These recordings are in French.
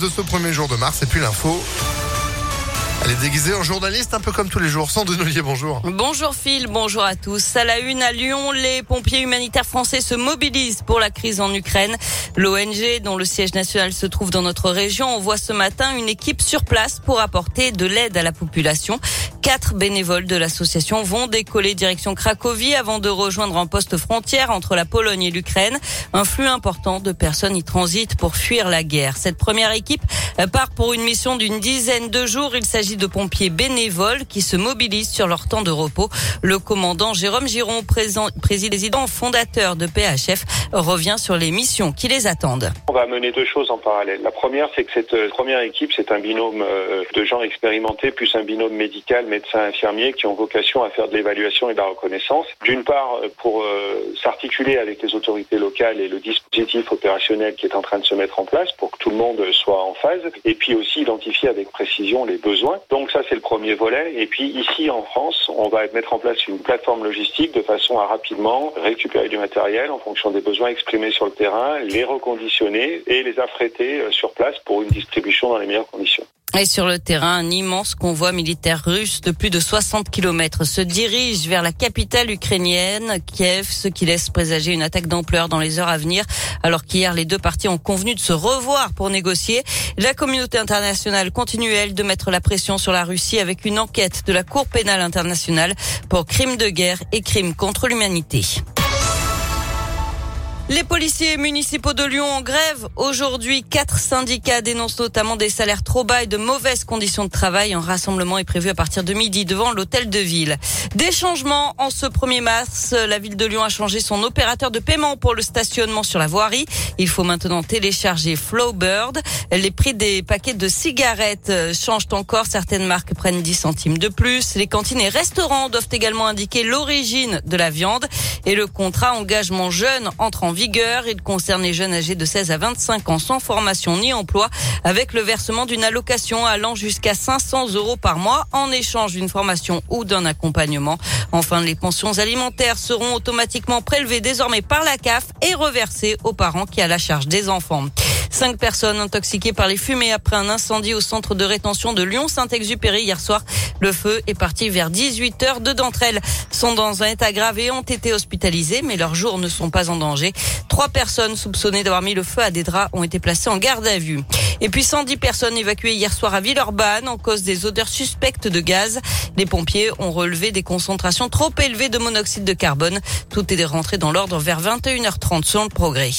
de ce premier jour de mars et puis l'info. Elle est déguisée en journaliste, un peu comme tous les jours. Sandrine Ollier, bonjour. Bonjour Phil, bonjour à tous. À la une à Lyon, les pompiers humanitaires français se mobilisent pour la crise en Ukraine. L'ONG, dont le siège national se trouve dans notre région, envoie ce matin une équipe sur place pour apporter de l'aide à la population. Quatre bénévoles de l'association vont décoller direction Cracovie avant de rejoindre un poste frontière entre la Pologne et l'Ukraine. Un flux important de personnes y transitent pour fuir la guerre. Cette première équipe part pour une mission d'une dizaine de jours. Il s'agit de pompiers bénévoles qui se mobilisent sur leur temps de repos. Le commandant Jérôme Giron, président fondateur de PHF, revient sur les missions qui les attendent. On va mener deux choses en parallèle. La première, c'est que cette euh, première équipe, c'est un binôme euh, de gens expérimentés plus un binôme médical, médecin, infirmier, qui ont vocation à faire de l'évaluation et de la reconnaissance. D'une part, euh, pour s'articuler avec les autorités locales et le dispositif opérationnel qui est en train de se mettre en place pour que tout le monde soit en phase, et puis aussi identifier avec précision les besoins. Donc ça, c'est le premier volet. Et puis ici, en France, on va mettre en place une plateforme logistique de façon à rapidement récupérer du matériel en fonction des besoins exprimés sur le terrain, les reconditionner et les affréter euh, sur place pour une distribution dans les meilleures conditions. Et sur le terrain, un immense convoi militaire russe de plus de 60 kilomètres se dirige vers la capitale ukrainienne, Kiev, ce qui laisse présager une attaque d'ampleur dans les heures à venir. Alors qu'hier, les deux parties ont convenu de se revoir pour négocier. La communauté internationale continue, elle, de mettre la pression sur la Russie avec une enquête de la Cour pénale internationale pour crimes de guerre et crimes contre l'humanité. Les policiers municipaux de Lyon en grève. Aujourd'hui, quatre syndicats dénoncent notamment des salaires trop bas et de mauvaises conditions de travail. Un rassemblement est prévu à partir de midi devant l'hôtel de ville. Des changements en ce 1er mars. La ville de Lyon a changé son opérateur de paiement pour le stationnement sur la voirie. Il faut maintenant télécharger Flowbird. Les prix des paquets de cigarettes changent encore. Certaines marques prennent 10 centimes de plus. Les cantines et restaurants doivent également indiquer l'origine de la viande. Et le contrat engagement jeune entre en vigueur. Il concerne les jeunes âgés de 16 à 25 ans sans formation ni emploi avec le versement d'une allocation allant jusqu'à 500 euros par mois en échange d'une formation ou d'un accompagnement. Enfin, les pensions alimentaires seront automatiquement prélevées désormais par la CAF et reversées aux parents qui a la charge des enfants. Cinq personnes intoxiquées par les fumées après un incendie au centre de rétention de Lyon-Saint-Exupéry hier soir. Le feu est parti vers 18 heures. Deux d'entre elles sont dans un état grave et ont été hospitalisées, mais leurs jours ne sont pas en danger. Trois personnes soupçonnées d'avoir mis le feu à des draps ont été placées en garde à vue. Et puis 110 personnes évacuées hier soir à Villeurbanne en cause des odeurs suspectes de gaz. Les pompiers ont relevé des concentrations trop élevées de monoxyde de carbone. Tout est rentré dans l'ordre vers 21h30 selon le progrès.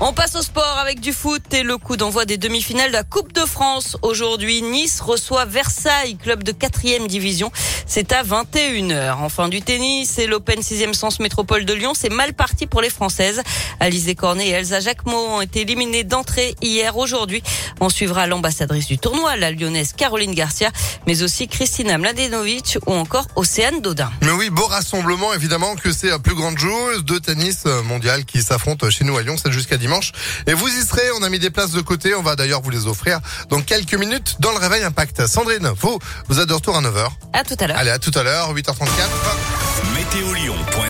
On passe au sport avec du foot et le coup d'envoi des demi-finales de la Coupe de France. Aujourd'hui, Nice reçoit Versailles, club de quatrième division. C'est à 21h. Enfin, du tennis et l'Open 6e Sens Métropole de Lyon. C'est mal parti pour les Françaises. Alizé Cornet et Elsa Jacquemot ont été éliminées d'entrée hier. Aujourd'hui, on suivra l'ambassadrice du tournoi, la lyonnaise Caroline Garcia, mais aussi Christina Mladenovic ou encore Océane Dodin. Mais oui, beau rassemblement, évidemment, que c'est la plus grande joueuse de tennis mondial qui s'affronte chez nous à Lyon. C'est jusqu'à et vous y serez, on a mis des places de côté, on va d'ailleurs vous les offrir dans quelques minutes dans le Réveil Impact. Sandrine, vous, vous êtes de retour à 9h. À tout à l'heure. Allez, à tout à l'heure, 8h34.